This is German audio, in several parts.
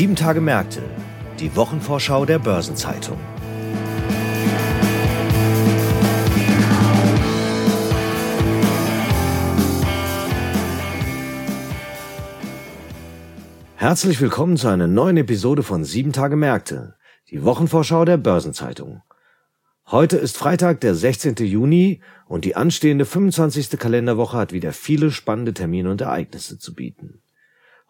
Sieben Tage Märkte, die Wochenvorschau der Börsenzeitung. Herzlich willkommen zu einer neuen Episode von Sieben Tage Märkte, die Wochenvorschau der Börsenzeitung. Heute ist Freitag, der 16. Juni und die anstehende 25. Kalenderwoche hat wieder viele spannende Termine und Ereignisse zu bieten.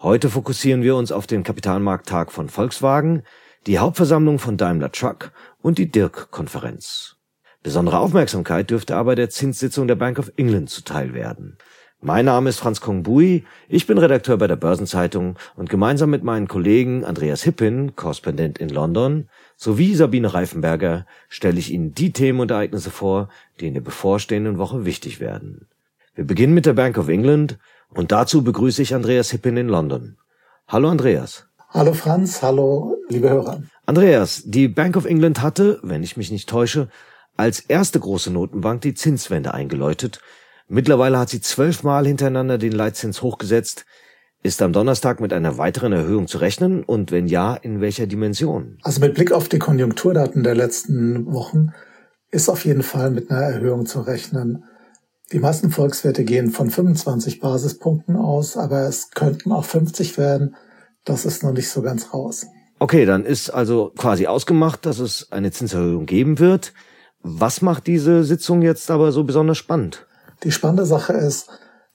Heute fokussieren wir uns auf den Kapitalmarkttag von Volkswagen, die Hauptversammlung von Daimler Truck und die Dirk-Konferenz. Besondere Aufmerksamkeit dürfte aber der Zinssitzung der Bank of England zuteil werden. Mein Name ist Franz Kongbui, ich bin Redakteur bei der Börsenzeitung und gemeinsam mit meinen Kollegen Andreas Hippin, Korrespondent in London, sowie Sabine Reifenberger stelle ich Ihnen die Themen und Ereignisse vor, die in der bevorstehenden Woche wichtig werden. Wir beginnen mit der Bank of England und dazu begrüße ich Andreas Hippin in London. Hallo Andreas. Hallo Franz, hallo liebe Hörer. Andreas, die Bank of England hatte, wenn ich mich nicht täusche, als erste große Notenbank die Zinswende eingeläutet. Mittlerweile hat sie zwölfmal hintereinander den Leitzins hochgesetzt. Ist am Donnerstag mit einer weiteren Erhöhung zu rechnen und wenn ja, in welcher Dimension? Also mit Blick auf die Konjunkturdaten der letzten Wochen ist auf jeden Fall mit einer Erhöhung zu rechnen. Die meisten Volkswerte gehen von 25 Basispunkten aus, aber es könnten auch 50 werden. Das ist noch nicht so ganz raus. Okay, dann ist also quasi ausgemacht, dass es eine Zinserhöhung geben wird. Was macht diese Sitzung jetzt aber so besonders spannend? Die spannende Sache ist,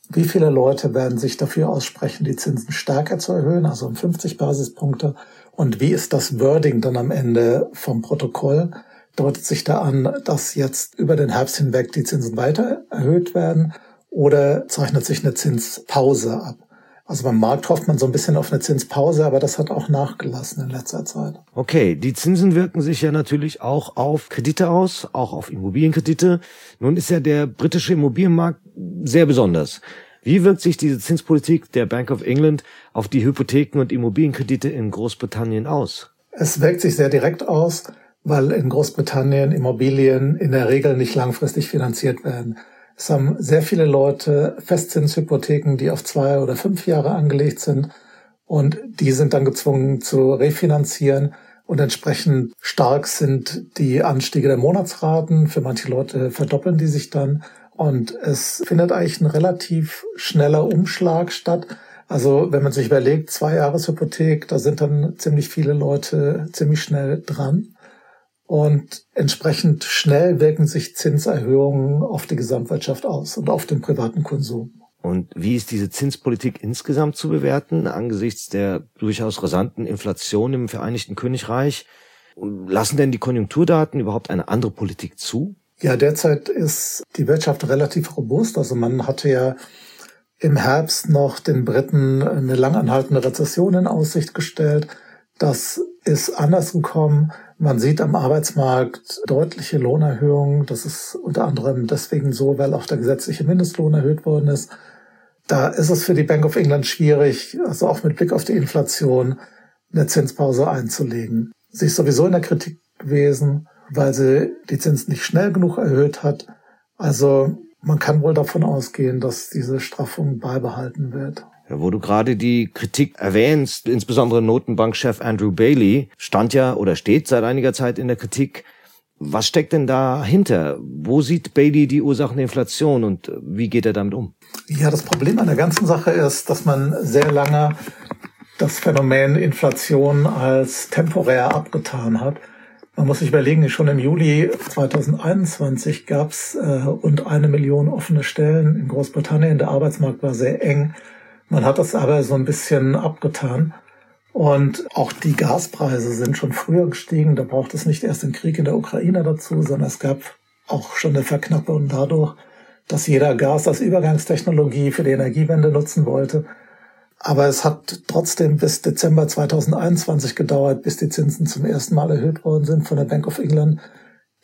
wie viele Leute werden sich dafür aussprechen, die Zinsen stärker zu erhöhen, also um 50 Basispunkte? Und wie ist das Wording dann am Ende vom Protokoll? Deutet sich da an, dass jetzt über den Herbst hinweg die Zinsen weiter erhöht werden oder zeichnet sich eine Zinspause ab? Also beim Markt hofft man so ein bisschen auf eine Zinspause, aber das hat auch nachgelassen in letzter Zeit. Okay, die Zinsen wirken sich ja natürlich auch auf Kredite aus, auch auf Immobilienkredite. Nun ist ja der britische Immobilienmarkt sehr besonders. Wie wirkt sich diese Zinspolitik der Bank of England auf die Hypotheken und Immobilienkredite in Großbritannien aus? Es wirkt sich sehr direkt aus, weil in Großbritannien Immobilien in der Regel nicht langfristig finanziert werden. Es haben sehr viele Leute Festzinshypotheken, die auf zwei oder fünf Jahre angelegt sind und die sind dann gezwungen zu refinanzieren und entsprechend stark sind die Anstiege der Monatsraten. Für manche Leute verdoppeln die sich dann und es findet eigentlich ein relativ schneller Umschlag statt. Also wenn man sich überlegt, zwei Jahreshypothek, da sind dann ziemlich viele Leute ziemlich schnell dran. Und entsprechend schnell wirken sich Zinserhöhungen auf die Gesamtwirtschaft aus und auf den privaten Konsum. Und wie ist diese Zinspolitik insgesamt zu bewerten angesichts der durchaus rasanten Inflation im Vereinigten Königreich? Lassen denn die Konjunkturdaten überhaupt eine andere Politik zu? Ja, derzeit ist die Wirtschaft relativ robust. Also man hatte ja im Herbst noch den Briten eine langanhaltende Rezession in Aussicht gestellt. Das ist anders gekommen. Man sieht am Arbeitsmarkt deutliche Lohnerhöhungen. Das ist unter anderem deswegen so, weil auch der gesetzliche Mindestlohn erhöht worden ist. Da ist es für die Bank of England schwierig, also auch mit Blick auf die Inflation, eine Zinspause einzulegen. Sie ist sowieso in der Kritik gewesen, weil sie die Zinsen nicht schnell genug erhöht hat. Also man kann wohl davon ausgehen, dass diese Straffung beibehalten wird. Ja, wo du gerade die Kritik erwähnst, insbesondere Notenbankchef Andrew Bailey stand ja oder steht seit einiger Zeit in der Kritik. Was steckt denn dahinter? Wo sieht Bailey die Ursachen der Inflation und wie geht er damit um? Ja, das Problem an der ganzen Sache ist, dass man sehr lange das Phänomen Inflation als temporär abgetan hat. Man muss sich überlegen, schon im Juli 2021 gab es äh, rund eine Million offene Stellen in Großbritannien. Der Arbeitsmarkt war sehr eng. Man hat das aber so ein bisschen abgetan. Und auch die Gaspreise sind schon früher gestiegen. Da braucht es nicht erst den Krieg in der Ukraine dazu, sondern es gab auch schon eine Verknappung dadurch, dass jeder Gas als Übergangstechnologie für die Energiewende nutzen wollte. Aber es hat trotzdem bis Dezember 2021 gedauert, bis die Zinsen zum ersten Mal erhöht worden sind von der Bank of England,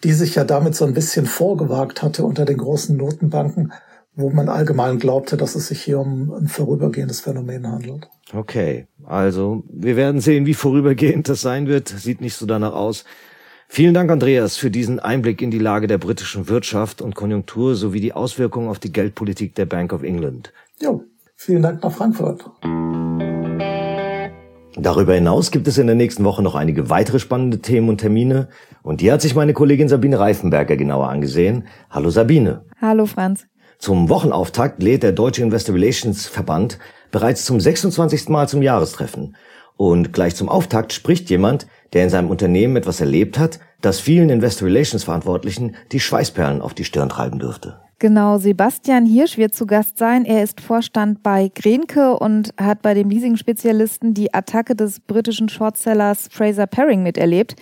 die sich ja damit so ein bisschen vorgewagt hatte unter den großen Notenbanken, wo man allgemein glaubte, dass es sich hier um ein vorübergehendes Phänomen handelt. Okay, also wir werden sehen, wie vorübergehend das sein wird. Sieht nicht so danach aus. Vielen Dank, Andreas, für diesen Einblick in die Lage der britischen Wirtschaft und Konjunktur sowie die Auswirkungen auf die Geldpolitik der Bank of England. Jo, vielen Dank nach Frankfurt. Darüber hinaus gibt es in der nächsten Woche noch einige weitere spannende Themen und Termine. Und die hat sich meine Kollegin Sabine Reifenberger genauer angesehen. Hallo Sabine. Hallo Franz. Zum Wochenauftakt lädt der Deutsche Investor Relations Verband bereits zum 26. Mal zum Jahrestreffen. Und gleich zum Auftakt spricht jemand, der in seinem Unternehmen etwas erlebt hat, das vielen Investor Relations Verantwortlichen die Schweißperlen auf die Stirn treiben dürfte. Genau, Sebastian Hirsch wird zu Gast sein. Er ist Vorstand bei Grenke und hat bei dem Leasing-Spezialisten die Attacke des britischen Shortsellers Fraser Paring miterlebt.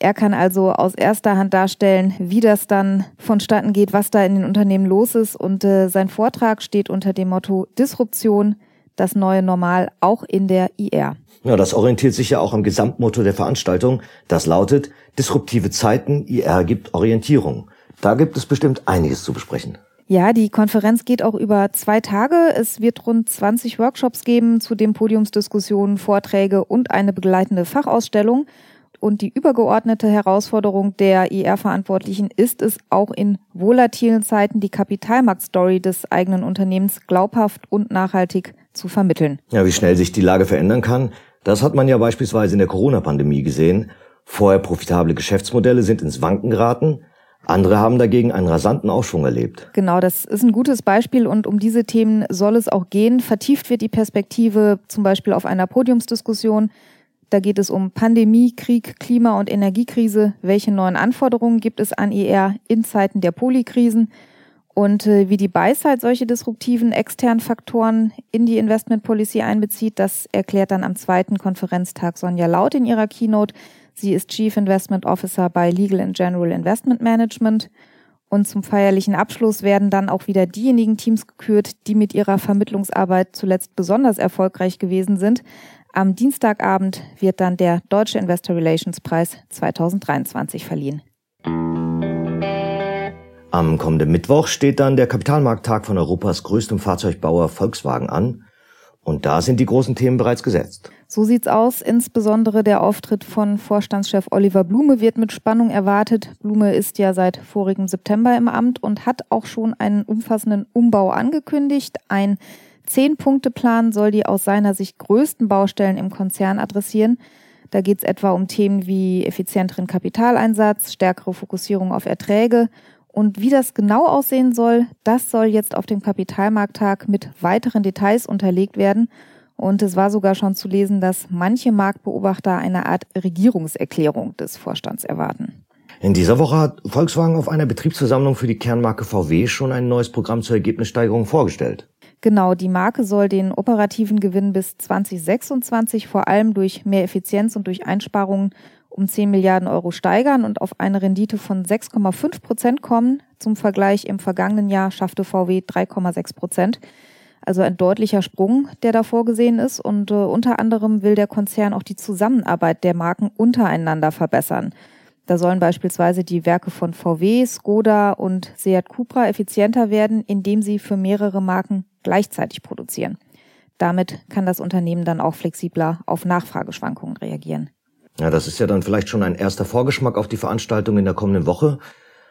Er kann also aus erster Hand darstellen, wie das dann vonstatten geht, was da in den Unternehmen los ist. Und äh, sein Vortrag steht unter dem Motto Disruption, das neue Normal, auch in der IR. Ja, das orientiert sich ja auch am Gesamtmotto der Veranstaltung. Das lautet, disruptive Zeiten, IR gibt Orientierung. Da gibt es bestimmt einiges zu besprechen. Ja, die Konferenz geht auch über zwei Tage. Es wird rund 20 Workshops geben, zudem Podiumsdiskussionen, Vorträge und eine begleitende Fachausstellung. Und die übergeordnete Herausforderung der IR-Verantwortlichen ist es, auch in volatilen Zeiten die Kapitalmarktstory des eigenen Unternehmens glaubhaft und nachhaltig zu vermitteln. Ja, wie schnell sich die Lage verändern kann, das hat man ja beispielsweise in der Corona-Pandemie gesehen. Vorher profitable Geschäftsmodelle sind ins Wanken geraten. Andere haben dagegen einen rasanten Aufschwung erlebt. Genau, das ist ein gutes Beispiel und um diese Themen soll es auch gehen. Vertieft wird die Perspektive zum Beispiel auf einer Podiumsdiskussion. Da geht es um Pandemie, Krieg, Klima- und Energiekrise. Welche neuen Anforderungen gibt es an IR in Zeiten der Polykrisen? Und äh, wie die Beizeit solche disruptiven externen Faktoren in die Investment Policy einbezieht, das erklärt dann am zweiten Konferenztag Sonja Laut in ihrer Keynote. Sie ist Chief Investment Officer bei Legal and General Investment Management. Und zum feierlichen Abschluss werden dann auch wieder diejenigen Teams gekürt, die mit ihrer Vermittlungsarbeit zuletzt besonders erfolgreich gewesen sind. Am Dienstagabend wird dann der Deutsche Investor Relations Preis 2023 verliehen. Am kommenden Mittwoch steht dann der Kapitalmarkttag von Europas größtem Fahrzeugbauer Volkswagen an. Und da sind die großen Themen bereits gesetzt. So sieht's aus. Insbesondere der Auftritt von Vorstandschef Oliver Blume wird mit Spannung erwartet. Blume ist ja seit vorigem September im Amt und hat auch schon einen umfassenden Umbau angekündigt. Ein Zehn-Punkte-Plan soll die aus seiner Sicht größten Baustellen im Konzern adressieren. Da geht's etwa um Themen wie effizienteren Kapitaleinsatz, stärkere Fokussierung auf Erträge und wie das genau aussehen soll, das soll jetzt auf dem Kapitalmarkttag mit weiteren Details unterlegt werden. Und es war sogar schon zu lesen, dass manche Marktbeobachter eine Art Regierungserklärung des Vorstands erwarten. In dieser Woche hat Volkswagen auf einer Betriebsversammlung für die Kernmarke VW schon ein neues Programm zur Ergebnissteigerung vorgestellt. Genau, die Marke soll den operativen Gewinn bis 2026 vor allem durch mehr Effizienz und durch Einsparungen um 10 Milliarden Euro steigern und auf eine Rendite von 6,5 Prozent kommen. Zum Vergleich im vergangenen Jahr schaffte VW 3,6 Prozent. Also ein deutlicher Sprung, der da vorgesehen ist. Und äh, unter anderem will der Konzern auch die Zusammenarbeit der Marken untereinander verbessern. Da sollen beispielsweise die Werke von VW, Skoda und Seat Cupra effizienter werden, indem sie für mehrere Marken gleichzeitig produzieren. Damit kann das Unternehmen dann auch flexibler auf Nachfrageschwankungen reagieren. Ja, das ist ja dann vielleicht schon ein erster Vorgeschmack auf die Veranstaltung in der kommenden Woche.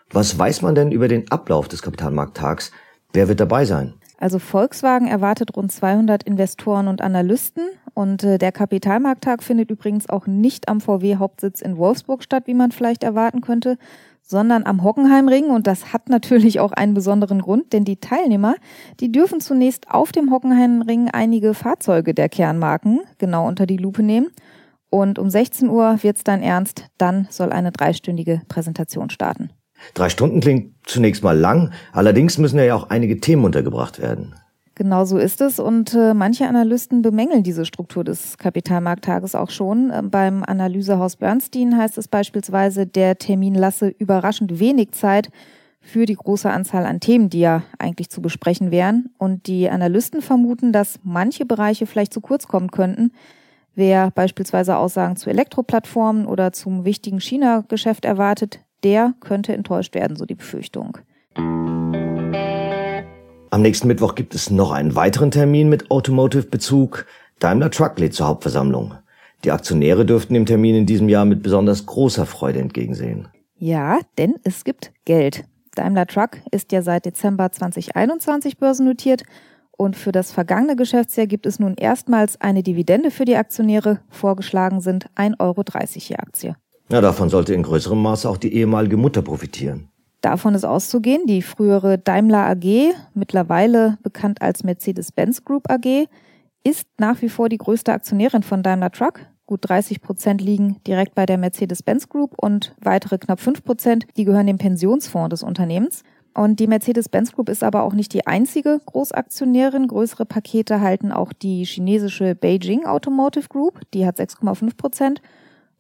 Was weiß man denn über den Ablauf des Kapitalmarkttags? Wer wird dabei sein? Also Volkswagen erwartet rund 200 Investoren und Analysten und äh, der Kapitalmarkttag findet übrigens auch nicht am VW-Hauptsitz in Wolfsburg statt, wie man vielleicht erwarten könnte, sondern am Hockenheimring und das hat natürlich auch einen besonderen Grund, denn die Teilnehmer, die dürfen zunächst auf dem Hockenheimring einige Fahrzeuge der Kernmarken genau unter die Lupe nehmen und um 16 Uhr wird's dann ernst. Dann soll eine dreistündige Präsentation starten. Drei Stunden klingt zunächst mal lang. Allerdings müssen ja auch einige Themen untergebracht werden. Genau so ist es und äh, manche Analysten bemängeln diese Struktur des Kapitalmarkttages auch schon. Äh, beim Analysehaus Bernstein heißt es beispielsweise, der Termin lasse überraschend wenig Zeit für die große Anzahl an Themen, die ja eigentlich zu besprechen wären. Und die Analysten vermuten, dass manche Bereiche vielleicht zu kurz kommen könnten. Wer beispielsweise Aussagen zu Elektroplattformen oder zum wichtigen China-Geschäft erwartet, der könnte enttäuscht werden, so die Befürchtung. Am nächsten Mittwoch gibt es noch einen weiteren Termin mit Automotive-Bezug. Daimler Truck lädt zur Hauptversammlung. Die Aktionäre dürften dem Termin in diesem Jahr mit besonders großer Freude entgegensehen. Ja, denn es gibt Geld. Daimler Truck ist ja seit Dezember 2021 börsennotiert Und für das vergangene Geschäftsjahr gibt es nun erstmals eine Dividende für die Aktionäre. Vorgeschlagen sind 1,30 Euro je Aktie. Ja, davon sollte in größerem Maße auch die ehemalige Mutter profitieren. Davon ist auszugehen, die frühere Daimler AG, mittlerweile bekannt als Mercedes-Benz Group AG, ist nach wie vor die größte Aktionärin von Daimler Truck. Gut 30 Prozent liegen direkt bei der Mercedes-Benz Group und weitere knapp 5 Prozent, die gehören dem Pensionsfonds des Unternehmens. Und die Mercedes-Benz Group ist aber auch nicht die einzige Großaktionärin. Größere Pakete halten auch die chinesische Beijing Automotive Group, die hat 6,5 Prozent.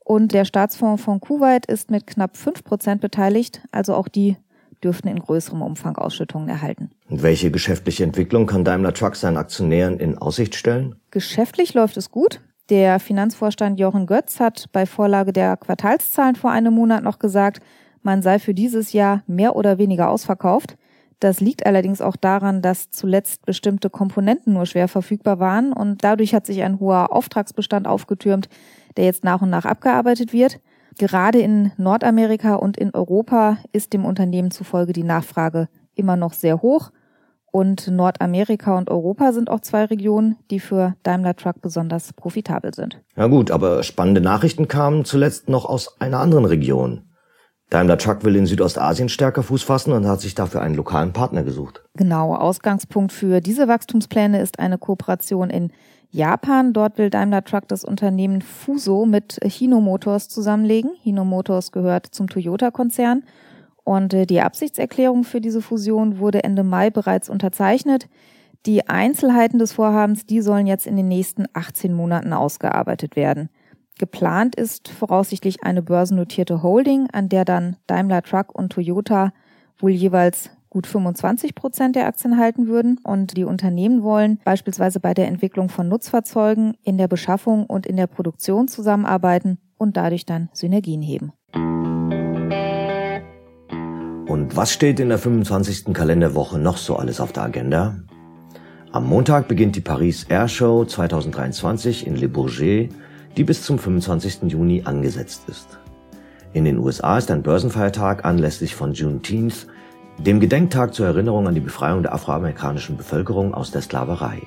Und der Staatsfonds von Kuwait ist mit knapp 5 Prozent beteiligt. Also auch die dürften in größerem Umfang Ausschüttungen erhalten. Und welche geschäftliche Entwicklung kann Daimler Truck seinen Aktionären in Aussicht stellen? Geschäftlich läuft es gut. Der Finanzvorstand Jochen Götz hat bei Vorlage der Quartalszahlen vor einem Monat noch gesagt, man sei für dieses Jahr mehr oder weniger ausverkauft. Das liegt allerdings auch daran, dass zuletzt bestimmte Komponenten nur schwer verfügbar waren und dadurch hat sich ein hoher Auftragsbestand aufgetürmt, der jetzt nach und nach abgearbeitet wird. Gerade in Nordamerika und in Europa ist dem Unternehmen zufolge die Nachfrage immer noch sehr hoch. Und Nordamerika und Europa sind auch zwei Regionen, die für Daimler Truck besonders profitabel sind. Ja gut, aber spannende Nachrichten kamen zuletzt noch aus einer anderen Region. Daimler Truck will in Südostasien stärker Fuß fassen und hat sich dafür einen lokalen Partner gesucht. Genau, Ausgangspunkt für diese Wachstumspläne ist eine Kooperation in Japan. Dort will Daimler Truck das Unternehmen Fuso mit Hino Motors zusammenlegen. Hino Motors gehört zum Toyota-Konzern. Und äh, die Absichtserklärung für diese Fusion wurde Ende Mai bereits unterzeichnet. Die Einzelheiten des Vorhabens, die sollen jetzt in den nächsten 18 Monaten ausgearbeitet werden. Geplant ist voraussichtlich eine börsennotierte Holding, an der dann Daimler Truck und Toyota wohl jeweils gut 25 Prozent der Aktien halten würden. Und die Unternehmen wollen beispielsweise bei der Entwicklung von Nutzfahrzeugen, in der Beschaffung und in der Produktion zusammenarbeiten und dadurch dann Synergien heben. Und was steht in der 25. Kalenderwoche noch so alles auf der Agenda? Am Montag beginnt die Paris Air Show 2023 in Le Bourget die bis zum 25. Juni angesetzt ist. In den USA ist ein Börsenfeiertag anlässlich von Juneteenth, dem Gedenktag zur Erinnerung an die Befreiung der afroamerikanischen Bevölkerung aus der Sklaverei.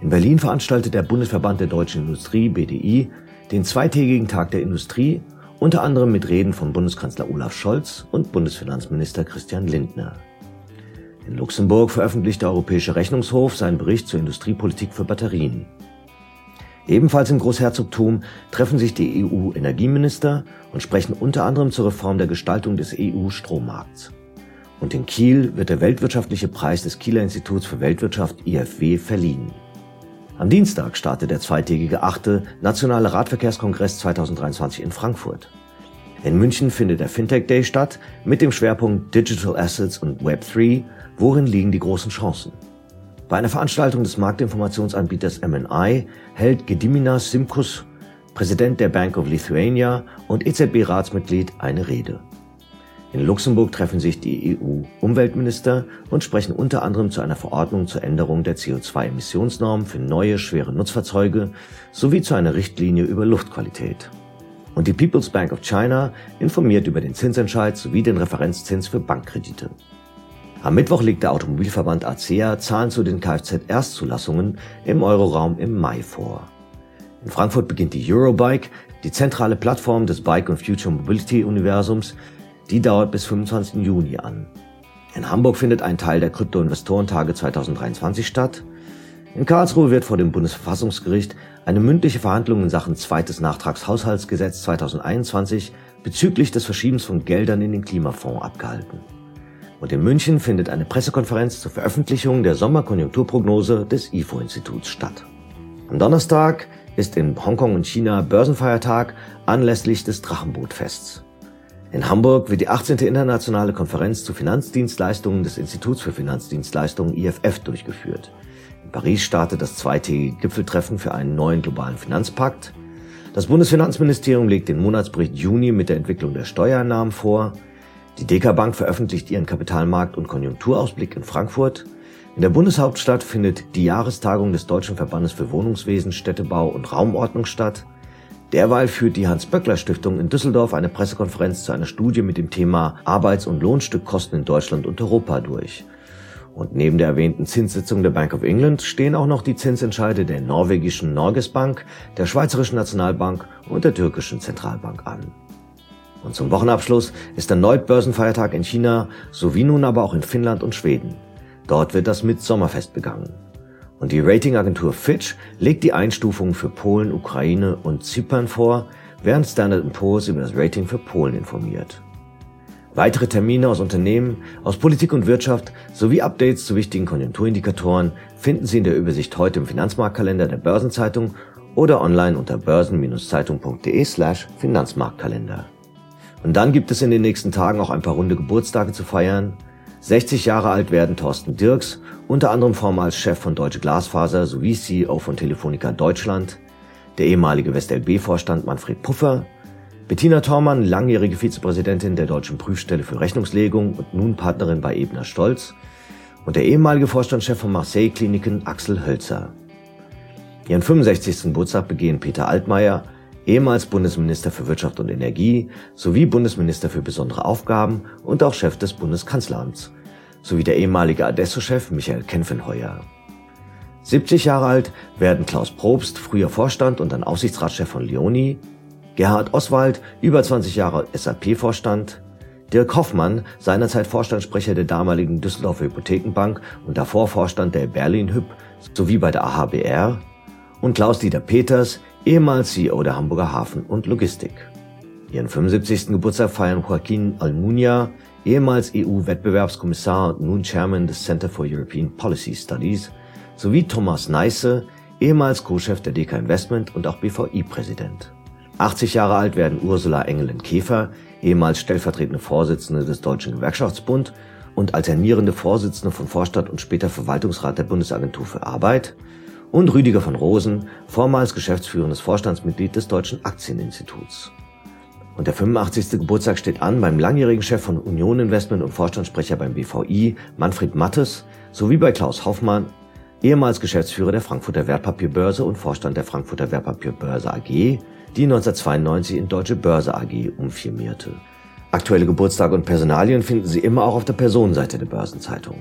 In Berlin veranstaltet der Bundesverband der deutschen Industrie BDI den zweitägigen Tag der Industrie, unter anderem mit Reden von Bundeskanzler Olaf Scholz und Bundesfinanzminister Christian Lindner. In Luxemburg veröffentlicht der Europäische Rechnungshof seinen Bericht zur Industriepolitik für Batterien. Ebenfalls im Großherzogtum treffen sich die EU-Energieminister und sprechen unter anderem zur Reform der Gestaltung des EU-Strommarkts. Und in Kiel wird der Weltwirtschaftliche Preis des Kieler Instituts für Weltwirtschaft IFW verliehen. Am Dienstag startet der zweitägige achte Nationale Radverkehrskongress 2023 in Frankfurt. In München findet der Fintech Day statt mit dem Schwerpunkt Digital Assets und Web3. Worin liegen die großen Chancen? Bei einer Veranstaltung des Marktinformationsanbieters MNI hält Gediminas Simkus, Präsident der Bank of Lithuania und EZB-Ratsmitglied, eine Rede. In Luxemburg treffen sich die EU-Umweltminister und sprechen unter anderem zu einer Verordnung zur Änderung der CO2-Emissionsnorm für neue schwere Nutzfahrzeuge sowie zu einer Richtlinie über Luftqualität. Und die People's Bank of China informiert über den Zinsentscheid sowie den Referenzzins für Bankkredite. Am Mittwoch legt der Automobilverband ACEA Zahlen zu den Kfz-Erstzulassungen im Euroraum im Mai vor. In Frankfurt beginnt die Eurobike, die zentrale Plattform des Bike und Future Mobility Universums. Die dauert bis 25. Juni an. In Hamburg findet ein Teil der Krypto-Investorentage 2023 statt. In Karlsruhe wird vor dem Bundesverfassungsgericht eine mündliche Verhandlung in Sachen zweites Nachtragshaushaltsgesetz 2021 bezüglich des Verschiebens von Geldern in den Klimafonds abgehalten. Und in München findet eine Pressekonferenz zur Veröffentlichung der Sommerkonjunkturprognose des IFO-Instituts statt. Am Donnerstag ist in Hongkong und China Börsenfeiertag anlässlich des Drachenbootfests. In Hamburg wird die 18. internationale Konferenz zu Finanzdienstleistungen des Instituts für Finanzdienstleistungen IFF durchgeführt. In Paris startet das zweitägige Gipfeltreffen für einen neuen globalen Finanzpakt. Das Bundesfinanzministerium legt den Monatsbericht Juni mit der Entwicklung der Steuereinnahmen vor. Die DK Bank veröffentlicht ihren Kapitalmarkt- und Konjunkturausblick in Frankfurt. In der Bundeshauptstadt findet die Jahrestagung des Deutschen Verbandes für Wohnungswesen, Städtebau und Raumordnung statt. Derweil führt die Hans-Böckler-Stiftung in Düsseldorf eine Pressekonferenz zu einer Studie mit dem Thema Arbeits- und Lohnstückkosten in Deutschland und Europa durch. Und neben der erwähnten Zinssitzung der Bank of England stehen auch noch die Zinsentscheide der norwegischen Norges Bank, der Schweizerischen Nationalbank und der türkischen Zentralbank an. Und zum Wochenabschluss ist erneut Börsenfeiertag in China sowie nun aber auch in Finnland und Schweden. Dort wird das Mitsommerfest begangen. Und die Ratingagentur Fitch legt die Einstufungen für Polen, Ukraine und Zypern vor, während Standard Poor's über das Rating für Polen informiert. Weitere Termine aus Unternehmen, aus Politik und Wirtschaft sowie Updates zu wichtigen Konjunkturindikatoren finden Sie in der Übersicht heute im Finanzmarktkalender der Börsenzeitung oder online unter börsen-zeitung.de slash Finanzmarktkalender. Und dann gibt es in den nächsten Tagen auch ein paar runde Geburtstage zu feiern. 60 Jahre alt werden Thorsten Dirks, unter anderem vormals Chef von Deutsche Glasfaser sowie CEO von Telefonica Deutschland, der ehemalige WestLB-Vorstand Manfred Puffer, Bettina Thormann, langjährige Vizepräsidentin der Deutschen Prüfstelle für Rechnungslegung und nun Partnerin bei Ebner Stolz und der ehemalige Vorstandschef von Marseille Kliniken Axel Hölzer. Ihren 65. Geburtstag begehen Peter Altmaier, ehemals Bundesminister für Wirtschaft und Energie sowie Bundesminister für besondere Aufgaben und auch Chef des Bundeskanzleramts, sowie der ehemalige Adesso-Chef Michael Kenfenheuer. 70 Jahre alt werden Klaus Probst, früher Vorstand und dann Aufsichtsratschef von Leoni, Gerhard Oswald, über 20 Jahre SAP-Vorstand, Dirk Hoffmann, seinerzeit Vorstandssprecher der damaligen Düsseldorfer Hypothekenbank und davor Vorstand der Berlin Hyp sowie bei der AHBR und Klaus-Dieter Peters, ehemals CEO der Hamburger Hafen und Logistik. Ihren 75. Geburtstag feiern Joaquin Almunia, ehemals EU-Wettbewerbskommissar und nun Chairman des Center for European Policy Studies, sowie Thomas Neisse, ehemals Co-Chef der DK Investment und auch BVI-Präsident. 80 Jahre alt werden Ursula Engelen-Käfer, ehemals stellvertretende Vorsitzende des Deutschen Gewerkschaftsbund und alternierende Vorsitzende von Vorstand und später Verwaltungsrat der Bundesagentur für Arbeit, und Rüdiger von Rosen, vormals geschäftsführendes Vorstandsmitglied des Deutschen Aktieninstituts. Und der 85. Geburtstag steht an beim langjährigen Chef von Union Investment und Vorstandssprecher beim BVI, Manfred Mattes, sowie bei Klaus Hoffmann, ehemals Geschäftsführer der Frankfurter Wertpapierbörse und Vorstand der Frankfurter Wertpapierbörse AG, die 1992 in Deutsche Börse AG umfirmierte. Aktuelle Geburtstage und Personalien finden Sie immer auch auf der Personenseite der Börsenzeitung.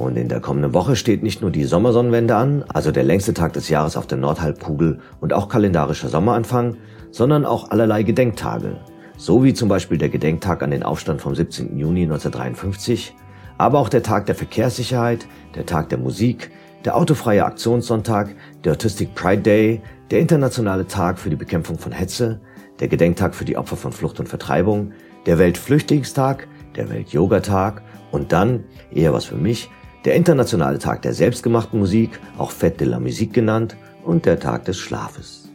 Und in der kommenden Woche steht nicht nur die Sommersonnenwende an, also der längste Tag des Jahres auf der Nordhalbkugel und auch kalendarischer Sommeranfang, sondern auch allerlei Gedenktage, so wie zum Beispiel der Gedenktag an den Aufstand vom 17. Juni 1953, aber auch der Tag der Verkehrssicherheit, der Tag der Musik, der autofreie Aktionssonntag, der Autistic Pride Day, der Internationale Tag für die Bekämpfung von Hetze, der Gedenktag für die Opfer von Flucht und Vertreibung, der Weltflüchtlingstag, der Welt-Yoga-Tag und dann, eher was für mich, der Internationale Tag der selbstgemachten Musik, auch Fête de la Musique genannt, und der Tag des Schlafes.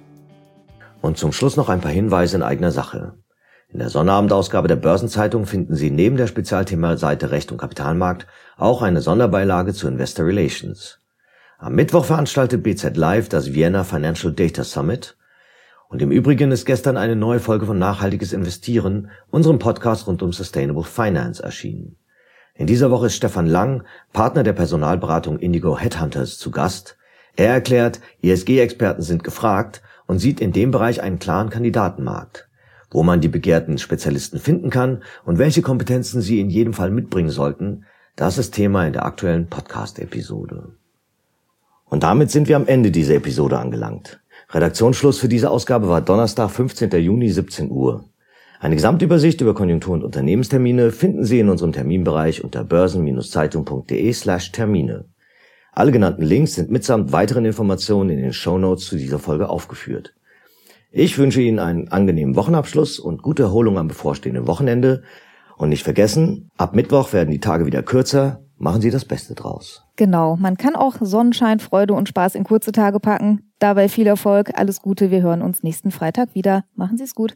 Und zum Schluss noch ein paar Hinweise in eigener Sache. In der Sonnabendausgabe der Börsenzeitung finden Sie neben der Spezialthema-Seite Recht und Kapitalmarkt auch eine Sonderbeilage zu Investor Relations. Am Mittwoch veranstaltet BZ Live das Vienna Financial Data Summit. Und im Übrigen ist gestern eine neue Folge von Nachhaltiges Investieren, unserem Podcast rund um Sustainable Finance, erschienen. In dieser Woche ist Stefan Lang, Partner der Personalberatung Indigo Headhunters, zu Gast. Er erklärt, ESG-Experten sind gefragt und sieht in dem Bereich einen klaren Kandidatenmarkt. Wo man die begehrten Spezialisten finden kann und welche Kompetenzen sie in jedem Fall mitbringen sollten, das ist Thema in der aktuellen Podcast-Episode. Und damit sind wir am Ende dieser Episode angelangt. Redaktionsschluss für diese Ausgabe war Donnerstag, 15. Juni, 17 Uhr. Eine Gesamtübersicht über Konjunktur- und Unternehmenstermine finden Sie in unserem Terminbereich unter börsen-zeitung.de slash Termine. Alle genannten Links sind mitsamt weiteren Informationen in den Show Notes zu dieser Folge aufgeführt. Ich wünsche Ihnen einen angenehmen Wochenabschluss und gute Erholung am bevorstehenden Wochenende. Und nicht vergessen, ab Mittwoch werden die Tage wieder kürzer, machen Sie das Beste draus. Genau, man kann auch Sonnenschein, Freude und Spaß in kurze Tage packen. Dabei viel Erfolg, alles Gute, wir hören uns nächsten Freitag wieder. Machen Sie es gut.